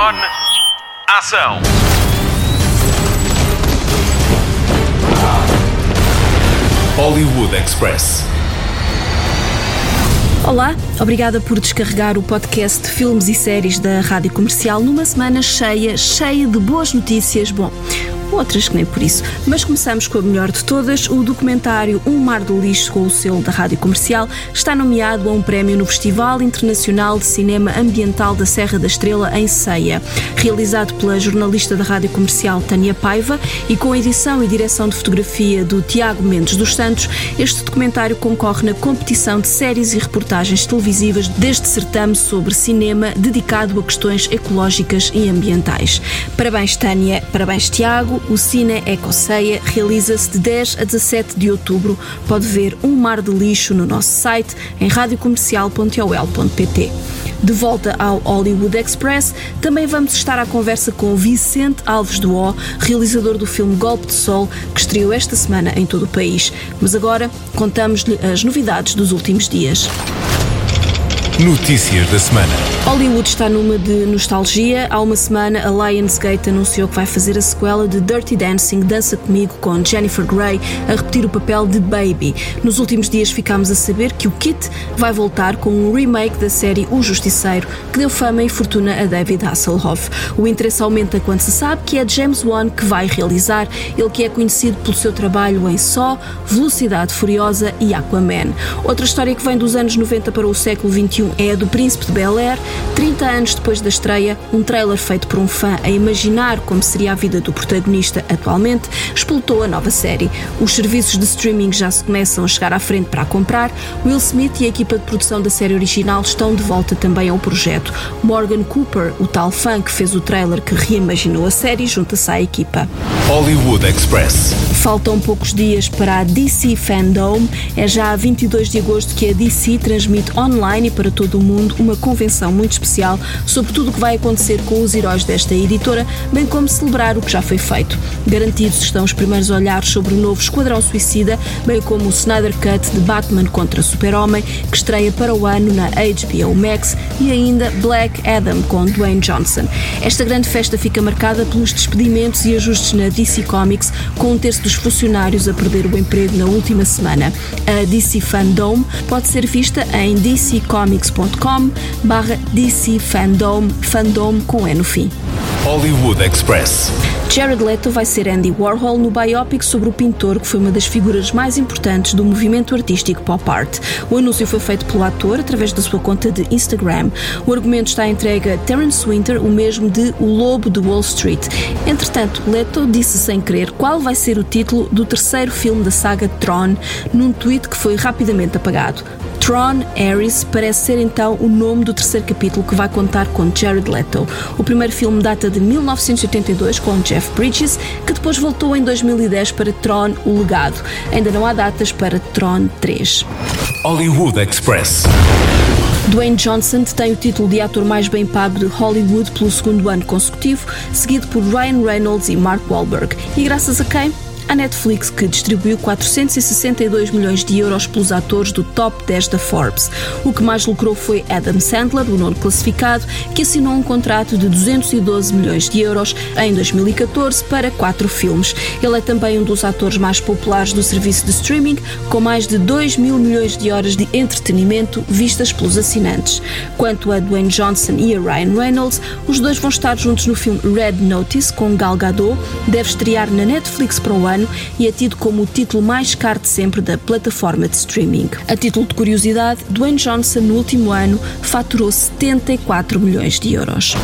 On. Ação. Hollywood Express. Olá, obrigada por descarregar o podcast de filmes e séries da Rádio Comercial numa semana cheia, cheia de boas notícias. Bom, outras que nem por isso. Mas começamos com a melhor de todas. O documentário Um Mar do Lixo, com o selo da Rádio Comercial, está nomeado a um prémio no Festival Internacional de Cinema Ambiental da Serra da Estrela, em Ceia. Realizado pela jornalista da Rádio Comercial Tânia Paiva e com edição e direção de fotografia do Tiago Mendes dos Santos, este documentário concorre na competição de séries e reportagens televisivas deste certame sobre cinema dedicado a questões ecológicas e ambientais. Parabéns, Tânia, parabéns, Tiago o Cine Ecoceia realiza-se de 10 a 17 de outubro. Pode ver um mar de lixo no nosso site em radiocomercial.ol.pt. De volta ao Hollywood Express, também vamos estar à conversa com Vicente Alves do O, realizador do filme Golpe de Sol, que estreou esta semana em todo o país. Mas agora contamos-lhe as novidades dos últimos dias. Notícias da semana. Hollywood está numa de nostalgia. Há uma semana, a Lionsgate anunciou que vai fazer a sequela de Dirty Dancing Dança Comigo com Jennifer Grey a repetir o papel de Baby. Nos últimos dias ficámos a saber que o Kit vai voltar com um remake da série O Justiceiro, que deu fama e fortuna a David Hasselhoff. O interesse aumenta quando se sabe que é James Wan que vai realizar, ele que é conhecido pelo seu trabalho em Só, Velocidade Furiosa e Aquaman. Outra história que vem dos anos 90 para o século XXI é a do Príncipe de Bel Air. 30 anos depois da estreia, um trailer feito por um fã a imaginar como seria a vida do protagonista atualmente, explotou a nova série. Os serviços de streaming já se começam a chegar à frente para a comprar. Will Smith e a equipa de produção da série original estão de volta também ao projeto. Morgan Cooper, o tal fã que fez o trailer que reimaginou a série, junta-se à equipa. Hollywood Express. Faltam poucos dias para a DC Fandom. É já a 22 de agosto que a DC transmite online e para todo o mundo uma convenção muito especial sobre tudo o que vai acontecer com os heróis desta editora, bem como celebrar o que já foi feito. Garantidos estão os primeiros olhares sobre o novo Esquadrão Suicida, bem como o Snyder Cut de Batman contra Super-Homem, que estreia para o ano na HBO Max, e ainda Black Adam com Dwayne Johnson. Esta grande festa fica marcada pelos despedimentos e ajustes na DC Comics, com um terço dos funcionários a perder o emprego na última semana. A DC Fandom pode ser vista em dccomics.com barra DC Fandom, fandom com E no fim. Hollywood Express. Jared Leto vai ser Andy Warhol no biopic sobre o pintor que foi uma das figuras mais importantes do movimento artístico pop art. O anúncio foi feito pelo ator através da sua conta de Instagram. O argumento está entregue a Terence Winter, o mesmo de O Lobo de Wall Street. Entretanto, Leto disse sem querer qual vai ser o título do terceiro filme da saga Tron num tweet que foi rapidamente apagado. Tron Ares parece ser então o nome do terceiro capítulo que vai contar com Jared Leto. O primeiro filme data de 1982 com Jeff Bridges, que depois voltou em 2010 para Tron O Legado. Ainda não há datas para Tron 3. Hollywood Express. Dwayne Johnson tem o título de ator mais bem pago de Hollywood pelo segundo ano consecutivo, seguido por Ryan Reynolds e Mark Wahlberg. E graças a quem? A Netflix, que distribuiu 462 milhões de euros pelos atores do top 10 da Forbes. O que mais lucrou foi Adam Sandler, o nono classificado, que assinou um contrato de 212 milhões de euros em 2014 para quatro filmes. Ele é também um dos atores mais populares do serviço de streaming, com mais de 2 mil milhões de horas de entretenimento vistas pelos assinantes. Quanto a Dwayne Johnson e a Ryan Reynolds, os dois vão estar juntos no filme Red Notice com Gal Gadot, deve estrear na Netflix para o ano ano e é tido como o título mais caro de sempre da plataforma de streaming. A título de curiosidade, Dwayne Johnson no último ano faturou 74 milhões de euros.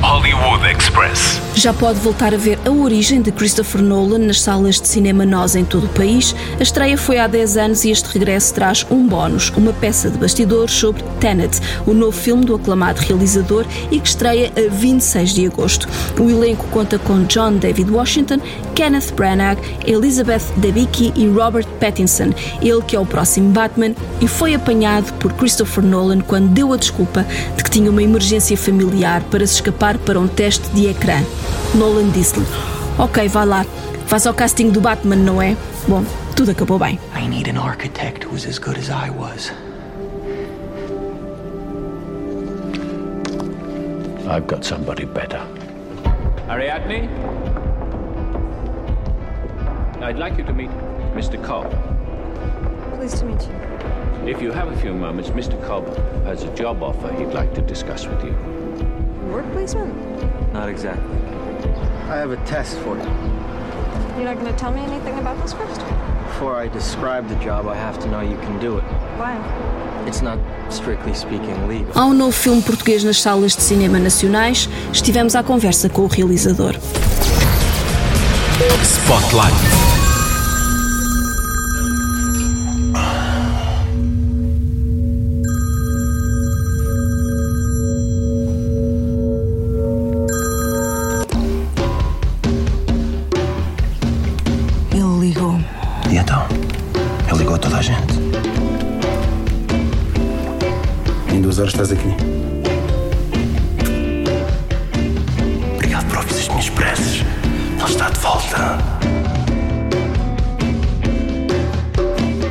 Hollywood Express. Já pode voltar a ver A Origem de Christopher Nolan nas salas de cinema nós em todo o país. A estreia foi há 10 anos e este regresso traz um bónus, uma peça de bastidores sobre Tenet, o novo filme do aclamado realizador e que estreia a 26 de agosto. O elenco conta com John David Washington, Kenneth Branagh, Elizabeth Debicki e Robert Pattinson, ele que é o próximo Batman e foi apanhado por Christopher Nolan quando deu a desculpa de que tinha uma emergência familiar para se escapar para um teste de ecrã. Nolan disse-lhe: Ok, vá lá, faz ao casting do Batman, não é? Bom, tudo acabou bem. I need an architect who's as good as I was. I've got somebody better. Ariadne? I'd like you to meet Mr. Cobb. Pleased to meet you. If you have a few moments, Mr. Cobb has a job offer he'd like to discuss with you. Work placement? Not exactly. I have a test for you. You're not going to tell me anything about this first? Before I describe the job, I have to know you can do it. Why? It's not, strictly speaking, legal. Há um novo filme português nas salas de cinema nacionais. Estivemos à conversa com o realizador. Spotlight. Estás aqui. Obrigado por ouvir as minhas preces. Ele está de volta.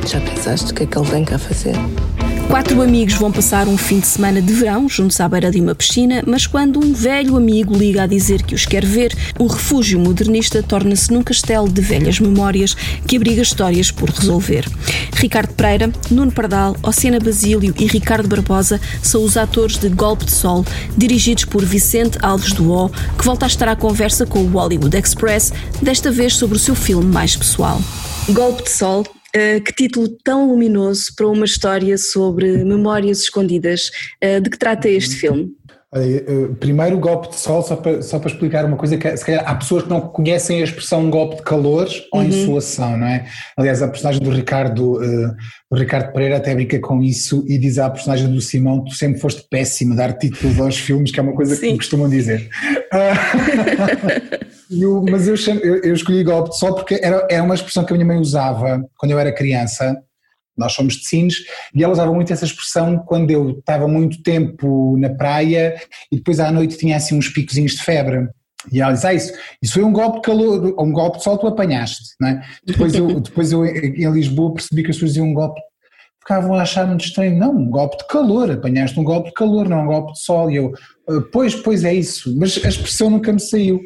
Já pensaste o que é que ele vem cá fazer? Quatro amigos vão passar um fim de semana de verão juntos à beira de uma piscina, mas quando um velho amigo liga a dizer que os quer ver, o refúgio modernista torna-se num castelo de velhas memórias que abriga histórias por resolver. Ricardo Pereira, Nuno Pardal, Ocena Basílio e Ricardo Barbosa são os atores de Golpe de Sol, dirigidos por Vicente Alves O, que volta a estar à conversa com o Hollywood Express, desta vez sobre o seu filme mais pessoal. Golpe de Sol Uh, que título tão luminoso para uma história sobre memórias escondidas. Uh, de que trata este filme? Primeiro, o golpe de sol, só para, só para explicar uma coisa, que se calhar há pessoas que não conhecem a expressão golpe de calor ou insolação, não é? Aliás, a personagem do Ricardo, o Ricardo Pereira até brinca com isso e diz à personagem do Simão: Tu sempre foste péssimo dar títulos aos filmes, que é uma coisa que Sim. me costumam dizer. Ah, e o- mas eu, chamo- eu- eu escolhi golpe de sol porque era, era uma expressão que a minha mãe usava quando eu era criança. Nós somos de Sines e ela usava muito essa expressão quando eu estava muito tempo na praia e depois à noite tinha assim uns picozinhos de febre. E ela diz, ah, isso, isso foi um golpe de calor, um golpe de sol tu apanhaste, não é? Depois eu, depois eu em Lisboa percebi que as pessoas diziam um golpe, ficavam a achar muito estranho, não, um golpe de calor, apanhaste um golpe de calor, não um golpe de sol, e eu, "Ah, pois, pois é isso, mas a expressão nunca me saiu.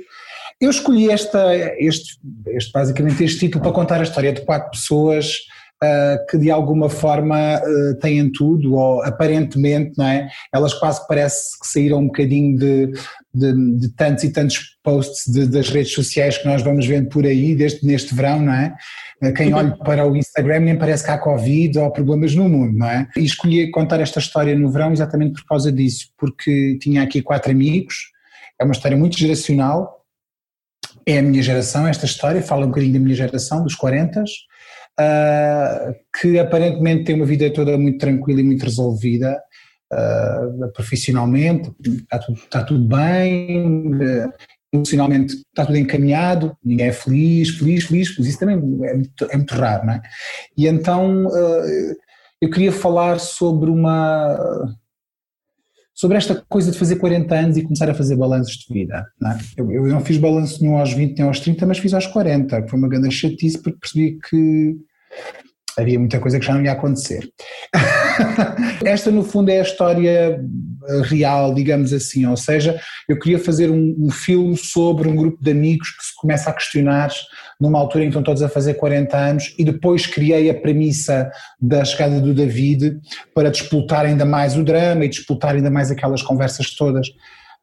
Eu escolhi esta, este, este, basicamente este título para contar a história de quatro pessoas ah, que de alguma forma ah, têm tudo, ou aparentemente, não é? Elas quase parece que saíram um bocadinho de, de, de tantos e tantos posts de- das redes sociais que nós vamos vendo por aí, desde neste verão, não é? Ah, Quem olha para o Instagram nem parece que há Covid ou problemas no mundo, não é? E escolhi contar esta história no verão exatamente por causa disso, porque tinha aqui quatro amigos, é uma história muito geracional, é a minha geração, esta história, fala um bocadinho da minha geração, dos 40, ah, que aparentemente tem uma vida toda muito tranquila e muito resolvida, ah, profissionalmente, está tudo, está tudo bem, ah, emocionalmente está tudo encaminhado, ninguém é feliz, feliz, feliz, mas isso também é muito, é muito raro, não é? E então ah, eu queria falar sobre uma sobre esta coisa de fazer 40 anos e começar a fazer balanços de vida. Não é? eu, eu não fiz balanço nenhum aos 20 nem aos 30, mas fiz aos 40, que foi uma grande chatice porque percebi que havia muita coisa que já não ia acontecer. Esta, no fundo, é a história real, digamos assim, ou seja, eu queria fazer um, um filme sobre um grupo de amigos que se começa a questionar numa altura em que estão todos a fazer 40 anos e depois criei a premissa da chegada do David para disputar ainda mais o drama e disputar ainda mais aquelas conversas todas.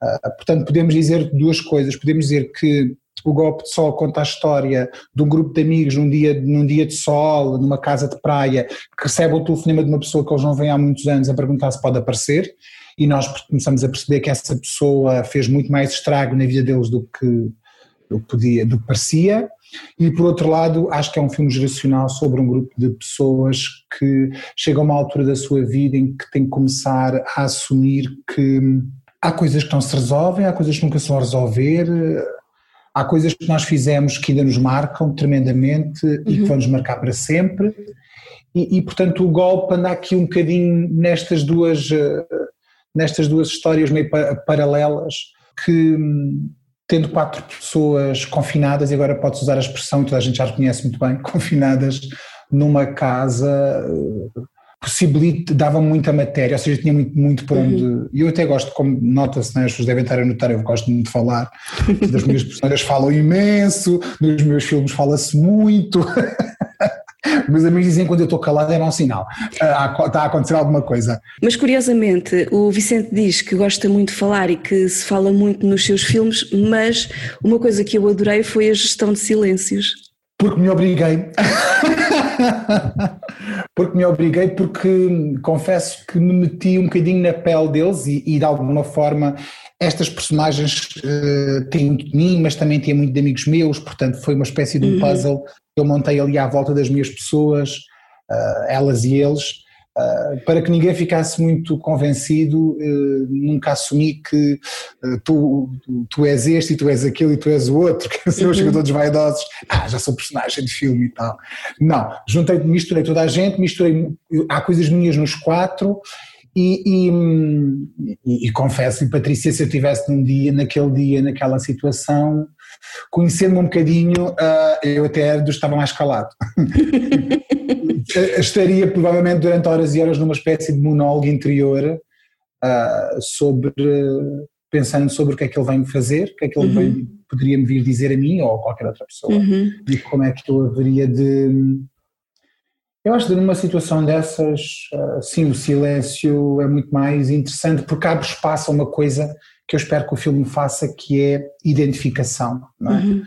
Ah, portanto, podemos dizer duas coisas. Podemos dizer que o Golpe de Sol conta a história de um grupo de amigos num dia, num dia de sol, numa casa de praia, que recebe o telefonema de uma pessoa que eles não veem há muitos anos a perguntar se pode aparecer, e nós começamos a perceber que essa pessoa fez muito mais estrago na vida deles do que, do que podia, do que parecia. E por outro lado, acho que é um filme geracional sobre um grupo de pessoas que chegam a uma altura da sua vida em que têm que começar a assumir que há coisas que não se resolvem, há coisas que nunca se vão resolver, há coisas que nós fizemos que ainda nos marcam tremendamente e que vão nos marcar para sempre. E, e, portanto o golpe anda aqui um bocadinho nestas duas, eh, nestas duas histórias meio pa- paralelas que hum, tendo quatro pessoas confinadas, e agora pode-se usar a expressão, toda a gente já reconhece muito bem, confinadas numa casa, eh, possibilita, dava muita matéria, ou seja, tinha muito, muito por onde. E eu até gosto, como nota-se, né, as pessoas devem estar a notar, eu gosto muito de falar, das minhas personagens falam imenso, nos meus filmes fala-se muito. Meus amigos dizem que quando eu estou calado é mau sinal, Ah, está a acontecer alguma coisa. Mas curiosamente, o Vicente diz que gosta muito de falar e que se fala muito nos seus filmes, mas uma coisa que eu adorei foi a gestão de silêncios. Porque me obriguei. porque me obriguei, porque confesso que me meti um bocadinho na pele deles e, e de alguma forma estas personagens uh, têm muito de mim, mas também têm muito de amigos meus, portanto foi uma espécie de um Uhum. puzzle eu montei ali à volta das minhas pessoas, uh, elas e eles, uh, para que ninguém ficasse muito convencido, uh, nunca assumi que tu, tu, tu és este e tu és aquele e tu és o outro, que são os Uhum. jogadores vaidosos, ah, já sou personagem de filme e tal. Não, juntei, misturei toda a gente, misturei, há coisas minhas nos quatro, e, e, e- e confesso, e Patrícia, se eu estivesse num dia, naquele dia, naquela situação, conhecendo-me um bocadinho, ah, eu até estava mais calado. Estaria provavelmente durante horas e horas numa espécie de monólogo interior ah, sobre pensando sobre o que é que ele vem fazer, o que é que ele Uhum. vem, poderia me vir dizer a mim ou a qualquer outra pessoa Uhum. e como é que eu haveria de. Eu acho que numa situação dessas, ah, sim, o silêncio é muito mais interessante porque abre espaço a uma coisa que eu espero que o filme faça, que é identificação. É? Uhum.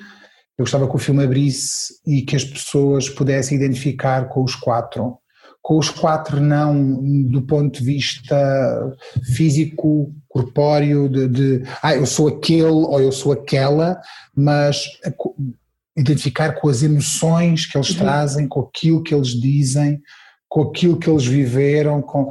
Eu gostava que o filme abrisse e que as pessoas pudessem identificar com os quatro. Com os quatro, não do ponto de vista físico, corpóreo, de, de ah, eu sou aquele ou eu sou aquela, mas identificar com as emoções que eles Uhum. trazem, com aquilo que eles dizem, com aquilo que eles viveram, com,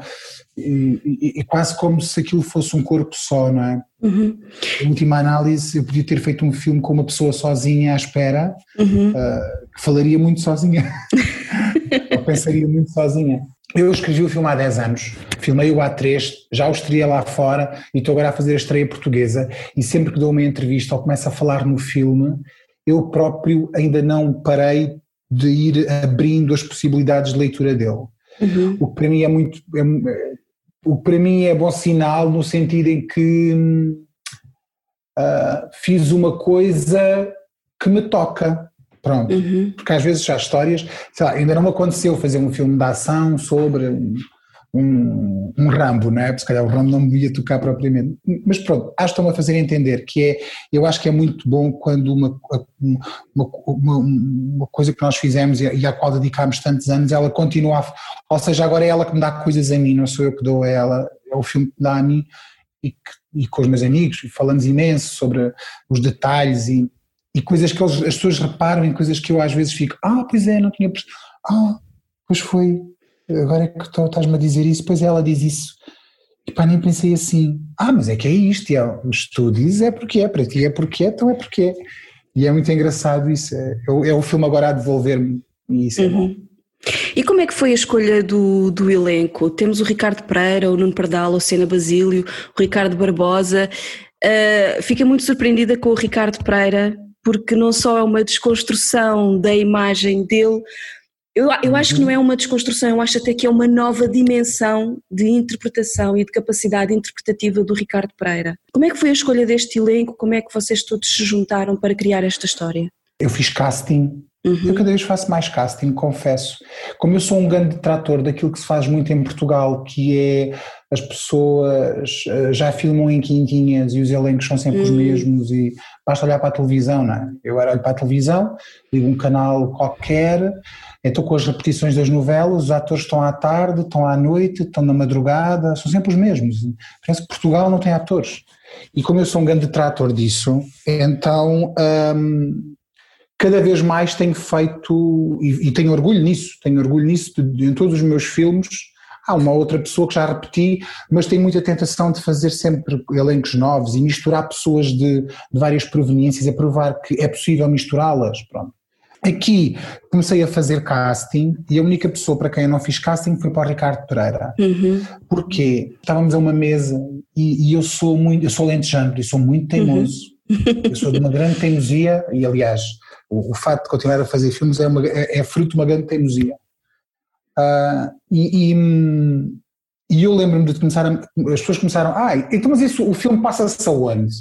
e, e- e quase como se aquilo fosse um corpo só, não é? Uhum. Em última análise, eu podia ter feito um filme com uma pessoa sozinha à espera, Uhum. ah, que falaria muito sozinha. Ou pensaria muito sozinha. Eu escrevi o filme há 10 anos, filmei-o há 3, já o estreia lá fora e estou agora a fazer a estreia portuguesa. E sempre que dou uma entrevista ou começo a falar no filme, eu próprio ainda não parei de ir abrindo as possibilidades de leitura dele. Uhum. O que para mim é muito. é- o que para mim é bom sinal no sentido em que ah, fiz uma coisa que me toca. Pronto. Uhum. Porque às vezes já há histórias, sei lá, ainda não me aconteceu fazer um filme de ação sobre um, um, Rambo, não é? Porque se calhar o Rambo não me ia tocar propriamente. Mas pronto, acho que estão a fazer entender que é, eu acho que é muito bom quando uma, uma, uma, uma coisa que nós fizemos e à qual dedicámos tantos anos, ela continua, a, ou seja, agora é ela que me dá coisas a mim, não sou eu que dou a ela, é o filme que me dá a mim e, que, e com os meus amigos, falamos imenso sobre os detalhes e e coisas que eles, as pessoas reparam em coisas que eu às vezes fico, ah, pois é, não tinha ah, pois foi, agora é que estás-me a dizer isso, pois ela diz isso, e pá, nem pensei assim, ah, mas é que é isto, e é, mas tu dizes é porque é, para ti é porque é, então é porque é, e é muito engraçado isso, é, é, é o filme agora a devolver-me, e isso é bom. Uhum. E como é que foi a escolha do, do elenco? Temos o Ricardo Pereira, o Nuno Pardal, a Sena Basílio, o Ricardo Barbosa. Uh, fiquei muito surpreendida com o Ricardo Pereira, porque não só é uma desconstrução da imagem dele, eu, eu acho que não é uma desconstrução, eu acho até que é uma nova dimensão de interpretação e de capacidade interpretativa do Ricardo Pereira. Como é que foi a escolha deste elenco? Como é que vocês todos se juntaram para criar esta história? Eu fiz casting, Uhum. eu cada vez faço mais casting, confesso. Como eu sou um grande detrator daquilo que se faz muito em Portugal, que é as pessoas eh, já filmam em quintinhas e os elencos são sempre os Uhum. mesmos e basta olhar para a televisão, não é? Eu era olho para a televisão, ligo um canal qualquer, estou com as repetições das novelas, os atores estão à tarde, estão à noite, estão na madrugada, são sempre os mesmos. Parece que Portugal não tem atores. E como eu sou um grande detrator disso, então hum, cada vez mais tenho feito, e, e, tenho orgulho nisso, tenho orgulho nisso, de, de, em todos os meus filmes, há uma outra pessoa que já repeti, mas tenho muita tentação de fazer sempre elencos novos e misturar pessoas de, de várias proveniências, a provar que é possível misturá-las, pronto. Aqui comecei a fazer casting e a única pessoa para quem eu não fiz casting foi para o Ricardo Pereira. Uhum. Porque estávamos a uma mesa e, e eu sou muito, eu sou lentejano, eu sou muito teimoso. Uhum. Eu sou de uma grande teimosia e aliás o, o facto de continuar a fazer filmes é, uma, é, é fruto de uma grande teimosia. Uh, e, e, e, eu lembro-me de começar a, as pessoas começaram, ah, então mas isso, o filme passa-se aonde?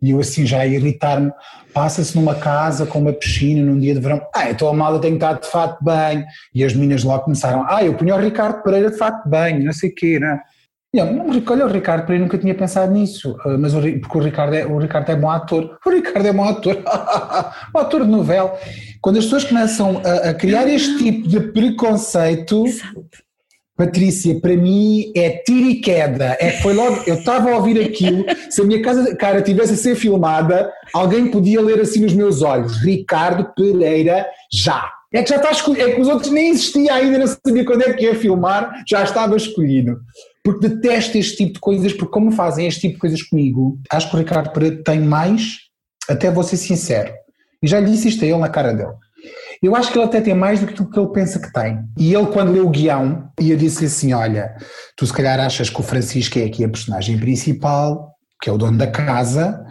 E eu assim já a irritar-me, passa-se numa casa com uma piscina num dia de verão, ah, então a malda tem que estar de fato bem, e as meninas logo começaram, ah, eu punho o Ricardo Pereira de fato bem, não sei o quê, não é? Olha, o Ricardo Pereira nunca tinha pensado nisso, ah, mas o, porque o Ricardo, é, o Ricardo é bom ator. O Ricardo é bom ator, o ator de novela. Quando as pessoas começam a, a criar este tipo de preconceito, Exato. Patrícia, para mim é tiro e queda. É, foi logo, eu estava a ouvir aquilo, se a minha casa, cara tivesse a ser filmada, alguém podia ler assim nos meus olhos, Ricardo Pereira, já. É que já está escolhido, é que os outros nem existia ainda, não sabia quando é que ia filmar, já estava escolhido porque detesto este tipo de coisas, porque como fazem este tipo de coisas comigo, acho que o Ricardo Pereira tem mais, até vou ser sincero, e já lhe disse isto a ele na cara dele. Eu acho que ele até tem mais do que aquilo que ele pensa que tem. E ele, quando leu o guião, ia disse assim: Olha, tu se calhar achas que o Francisco é aqui a personagem principal, que é o dono da casa,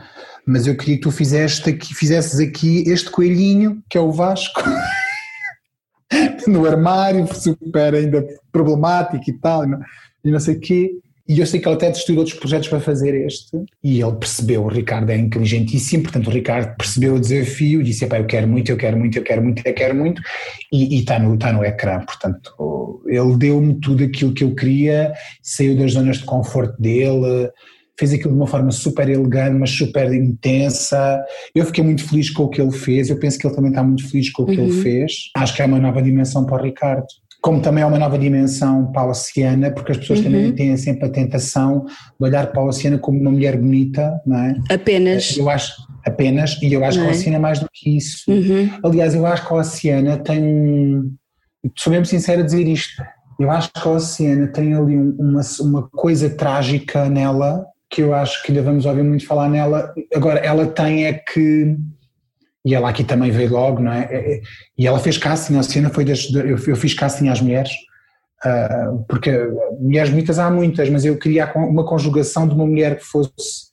mas eu queria que tu fizeste aqui, fizesses aqui este coelhinho, que é o Vasco. no armário, super ainda problemático e tal. Não? E não sei o quê. E eu sei que ele até estudou outros projetos para fazer este, e ele percebeu, o Ricardo é inteligentíssimo, portanto o Ricardo percebeu o desafio e disse, eu quero muito, eu quero muito, eu quero muito, eu quero muito, e, está, no, está no ecrã, portanto ele deu-me tudo aquilo que eu queria, saiu das zonas de conforto dele, fez aquilo de uma forma super elegante, mas super intensa. Eu fiquei muito feliz com o que ele fez, eu penso que ele também está muito feliz com o que uhum. ele fez. Acho que é uma nova dimensão para o Ricardo como também é uma nova dimensão para a Oceana, porque as pessoas uhum. também têm sempre a tentação de olhar para a Oceana como uma mulher bonita, não é? Apenas. Eu acho, apenas, e eu acho não que a? Oceana é mais do que isso. Uhum. Aliás, eu acho que a Oceana tem, sou mesmo sincero a dizer isto, eu acho que a Oceana tem ali uma, uma coisa trágica nela, que eu acho que ainda vamos ouvir muito falar nela, agora ela tem é que e ela aqui também veio logo, não é? é, é e ela fez casting, a cena foi das, eu, fiz casting às mulheres, uh, porque mulheres bonitas há muitas, mas eu queria uma conjugação de uma mulher que fosse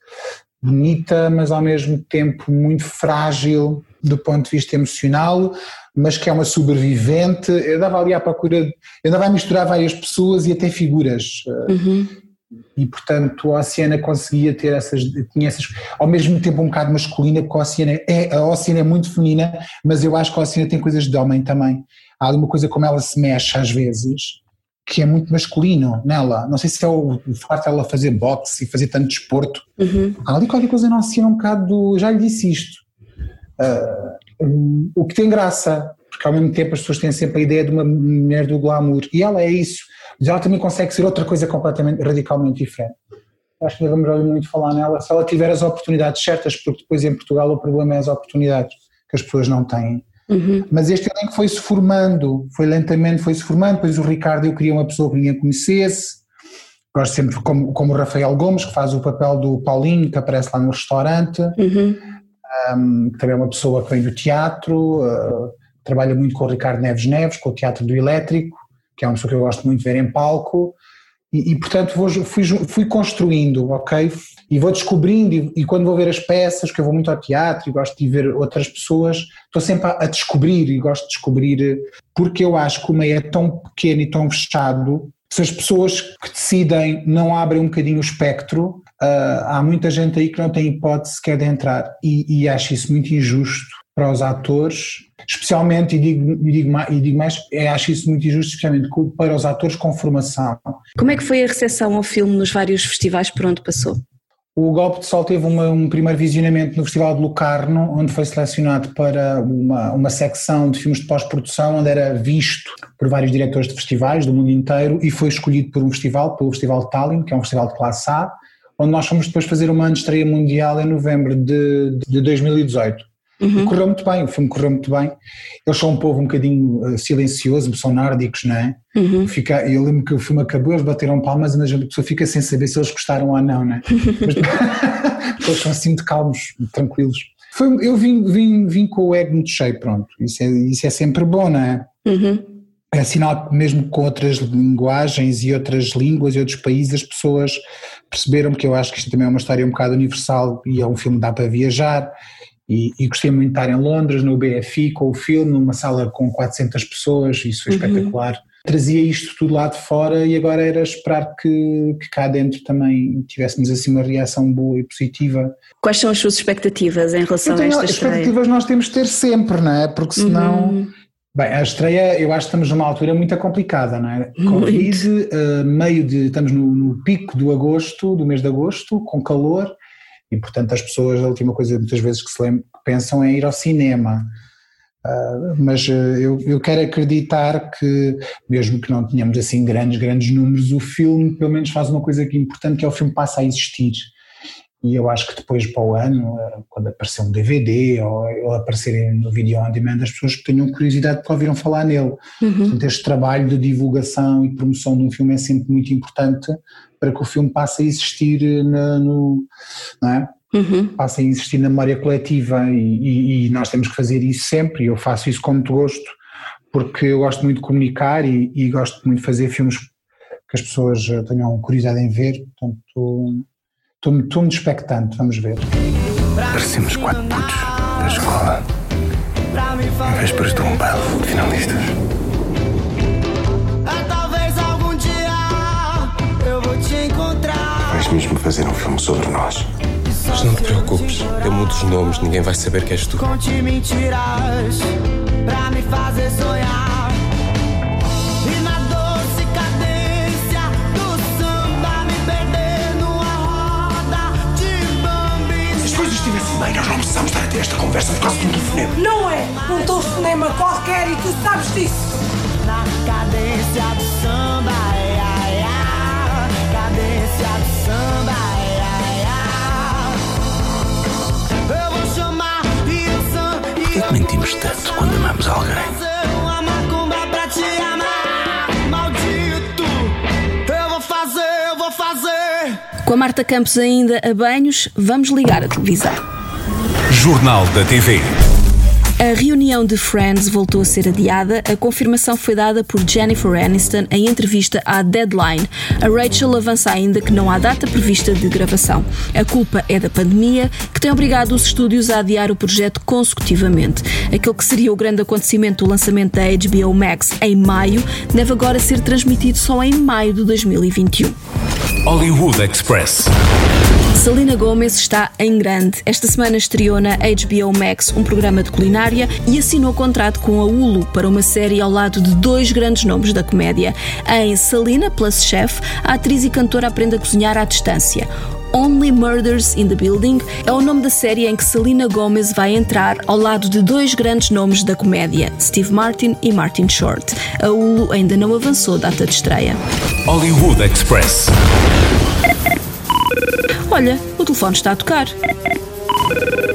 bonita, mas ao mesmo tempo muito frágil do ponto de vista emocional, mas que é uma sobrevivente. Eu dava ali à procura, eu andava a misturar várias pessoas e até figuras. Ah, uhum e portanto a Oceana conseguia ter essas, tinha essas, ao mesmo tempo um bocado masculina, porque a Oceana é, a Oceana é muito feminina, mas eu acho que a Oceana tem coisas de homem também. Há ali uma coisa como ela se mexe às vezes, que é muito masculino nela. Não sei se é o, facto dela fazer boxe e fazer tanto desporto. Uhum. Há ali qualquer coisa na Oceana um bocado do, já lhe disse isto. Uh, um, o que tem graça, porque ao mesmo tempo as pessoas têm sempre a ideia de uma mulher do glamour, e ela é isso mas ela também consegue ser outra coisa completamente, radicalmente diferente. Acho que devemos ouvir muito falar nela, se ela tiver as oportunidades certas, porque depois em Portugal o problema é as oportunidades que as pessoas não têm. Uhum. Mas este elenco foi-se formando, foi lentamente, foi-se formando, depois o Ricardo eu queria uma pessoa que ninguém conhecesse, gosto sempre como, como o Rafael Gomes, que faz o papel do Paulinho, que aparece lá no restaurante, uhum. um, que também é uma pessoa que vem do teatro, uh, trabalha muito com o Ricardo Neves Neves, com o Teatro do Elétrico, que é uma pessoa que eu gosto muito de ver em palco, e, e portanto vou, fui, fui, construindo, ok? E vou descobrindo, e, e, quando vou ver as peças, que eu vou muito ao teatro e gosto de ver outras pessoas, estou sempre a, a, descobrir e gosto de descobrir, porque eu acho que o meio é tão pequeno e tão fechado, se as pessoas que decidem não abrem um bocadinho o espectro, uh, há muita gente aí que não tem hipótese sequer de entrar, e, e acho isso muito injusto para os atores especialmente, e digo, e digo, mais, e digo mais, é, acho isso muito injusto, especialmente para os atores com formação. Como é que foi a recepção ao filme nos vários festivais por onde passou? O Golpe de Sol teve uma, um primeiro visionamento no Festival de Locarno, onde foi selecionado para uma, uma secção de filmes de pós-produção, onde era visto por vários diretores de festivais do mundo inteiro e foi escolhido por um festival, pelo Festival de Tallinn, que é um festival de classe A, onde nós fomos depois fazer uma estreia mundial em novembro de, de 2018. Uhum. correu muito bem, o filme correu muito bem. Eles são um povo um bocadinho uh, silencioso, são nórdicos, não é? Uhum. Fica, eu lembro que o filme acabou, eles bateram palmas, mas a pessoa fica sem saber se eles gostaram ou não, não é? Mas, eles são assim muito calmos, tranquilos. Foi, eu vim, vim, vim com o ego muito cheio, pronto. Isso é, isso é sempre bom, não é? Uhum. É sinal que mesmo com outras linguagens e outras línguas e outros países as pessoas perceberam que eu acho que isto também é uma história um bocado universal e é um filme que dá para viajar e, e, gostei muito de estar em Londres, no BFI, com o filme, numa sala com 400 pessoas, isso foi uhum. espetacular. trazia isto tudo lá de fora e agora era esperar que, que cá dentro também tivéssemos assim uma reação boa e positiva. Quais são as suas expectativas em relação tenho, a esta estreia? Expectativas nós temos de ter sempre, não é? Porque senão... Uhum. Bem, a estreia, eu acho que estamos numa altura muito complicada, não é? Covid, uh, meio de, estamos no, no, pico do agosto, do mês de agosto, com calor, e portanto as pessoas, a última coisa muitas vezes que se pensam é ir ao cinema. Uh, mas uh, eu, eu quero acreditar que, mesmo que não tenhamos assim grandes, grandes números, o filme pelo menos faz uma coisa que é importante, que é o filme passa a existir e eu acho que depois para o ano, eh, quando aparecer um DVD ou, ou aparecerem no vídeo on demand, as pessoas que tenham curiosidade porque ouviram falar nele. Uhum. Portanto, este trabalho de divulgação e promoção de um filme é sempre muito importante para que o filme passe a existir eh, na, no, não é? Uhum. Passe a existir na memória coletiva e, e, e, nós temos que fazer isso sempre e eu faço isso com muito gosto porque eu gosto muito de comunicar e, e gosto muito de fazer filmes que as pessoas eh, tenham curiosidade em ver, portanto Estou muito expectante, vamos ver. Parecemos quatro putos da escola. Em vésperas de um baile de finalistas. Mesmo fazer um filme sobre nós. Mas não te preocupes, eu mudo os nomes, ninguém vai saber que és tu. Conte mentiras pra me fazer sonhar. Mãe, nós não precisamos estar a ter esta conversa por causa de um telefonema. Não é um telefonema qualquer e tu sabes disso. Na cadência do samba, ai, ai. Cadência do samba, ai, ai, ai. Eu vou chamar e Por que, que mentimos tanto quando amamos alguém? Uma macumba pra te amar, maldito. Eu vou fazer, eu vou fazer. Com a Marta Campos ainda a banhos, vamos ligar a televisão. Jornal da TV. A reunião de Friends voltou a ser adiada. A confirmação foi dada por Jennifer Aniston em entrevista à Deadline. A Rachel avança ainda que não há data prevista de gravação. A culpa é da pandemia, que tem obrigado os estúdios a adiar o projeto consecutivamente. Aquele que seria o grande acontecimento do lançamento da HBO Max em maio deve agora ser transmitido só em maio de 2021. Hollywood Express. Selena Gomez está em grande. Esta semana estreou na HBO Max um programa de culinária e assinou contrato com a Hulu para uma série ao lado de dois grandes nomes da comédia. Em Selena Plus Chef, a atriz e cantora aprende a cozinhar à distância. Only Murders in the Building é o nome da série em que Selena Gomez vai entrar ao lado de dois grandes nomes da comédia, Steve Martin e Martin Short. A Hulu ainda não avançou data de estreia. Hollywood Express. Olha, o telefone está a tocar.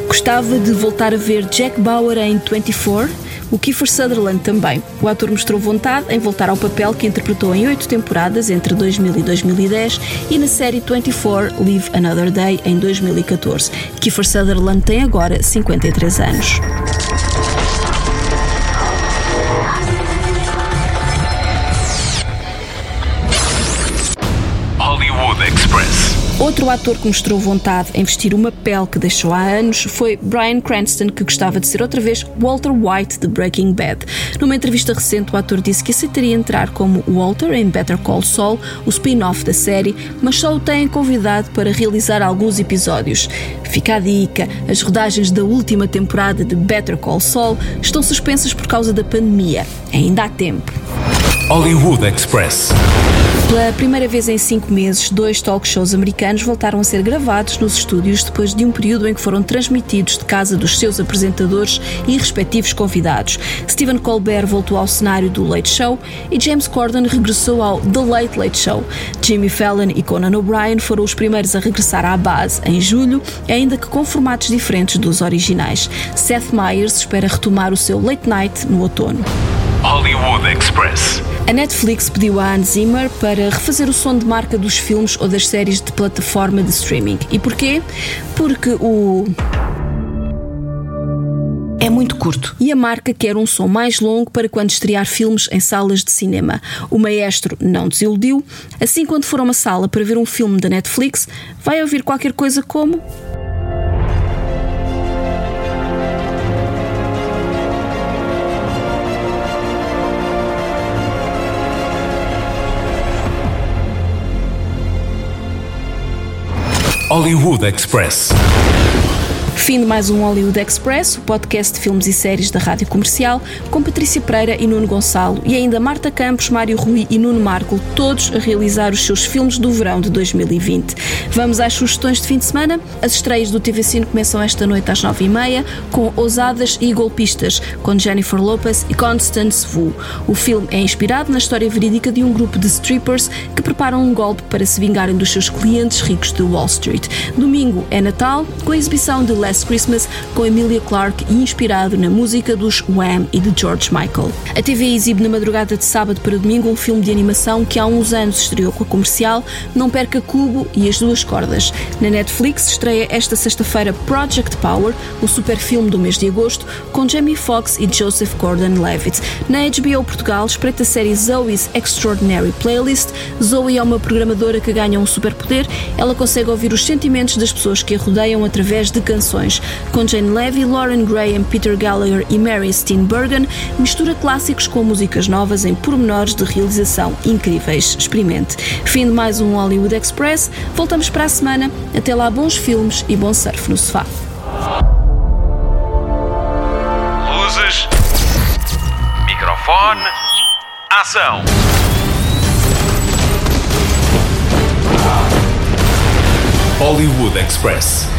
Gostava de voltar a ver Jack Bauer em 24? O Kiefer Sutherland também. O ator mostrou vontade em voltar ao papel que interpretou em oito temporadas entre 2000 e 2010 e na série 24 Live Another Day em 2014. Kiefer Sutherland tem agora 53 anos. Outro ator que mostrou vontade em vestir uma pele que deixou há anos foi Brian Cranston, que gostava de ser outra vez Walter White de Breaking Bad. Numa entrevista recente, o ator disse que aceitaria entrar como Walter em Better Call Saul, o spin-off da série, mas só o têm convidado para realizar alguns episódios. Fica a dica: as rodagens da última temporada de Better Call Saul estão suspensas por causa da pandemia. Ainda há tempo. Hollywood Express. Pela primeira vez em cinco meses, dois talk shows americanos voltaram a ser gravados nos estúdios depois de um período em que foram transmitidos de casa dos seus apresentadores e respectivos convidados. Stephen Colbert voltou ao cenário do Late Show e James Corden regressou ao The Late Late Show. Jimmy Fallon e Conan O'Brien foram os primeiros a regressar à base em julho, ainda que com formatos diferentes dos originais. Seth Meyers espera retomar o seu Late Night no outono. Hollywood Express. A Netflix pediu a Hans Zimmer para refazer o som de marca dos filmes ou das séries de plataforma de streaming. E porquê? Porque o é muito curto e a marca quer um som mais longo para quando estrear filmes em salas de cinema. O maestro não desiludiu. Assim, quando for a uma sala para ver um filme da Netflix, vai ouvir qualquer coisa como Hollywood Express. Fim de mais um Hollywood Express, o podcast de filmes e séries da Rádio Comercial, com Patrícia Pereira e Nuno Gonçalo, e ainda Marta Campos, Mário Rui e Nuno Marco, todos a realizar os seus filmes do verão de 2020. Vamos às sugestões de fim de semana. As estreias do TV Cine começam esta noite às 9h30, com Ousadas e Golpistas, com Jennifer Lopez e Constance Wu. O filme é inspirado na história verídica de um grupo de strippers que preparam um golpe para se vingarem dos seus clientes ricos de Wall Street. Domingo é Natal, com a exibição de Last Christmas com Emilia Clarke e inspirado na música dos Wham e de George Michael. A TV exibe na madrugada de sábado para domingo um filme de animação que há uns anos estreou com a comercial Não Perca Cubo e as Duas Cordas. Na Netflix estreia esta sexta-feira Project Power, o super filme do mês de agosto, com Jamie Foxx e Joseph Gordon-Levitt. Na HBO Portugal espreita a série Zoe's Extraordinary Playlist. Zoe é uma programadora que ganha um superpoder. Ela consegue ouvir os sentimentos das pessoas que a rodeiam através de canções com Jane Levy, Lauren Graham, Peter Gallagher e Mary Steenburgen, mistura clássicos com músicas novas em pormenores de realização incríveis. Experimente. Fim de mais um Hollywood Express. Voltamos para a semana. Até lá, bons filmes e bom surf no sofá. Luzes. Microfone. Ação. Hollywood Express.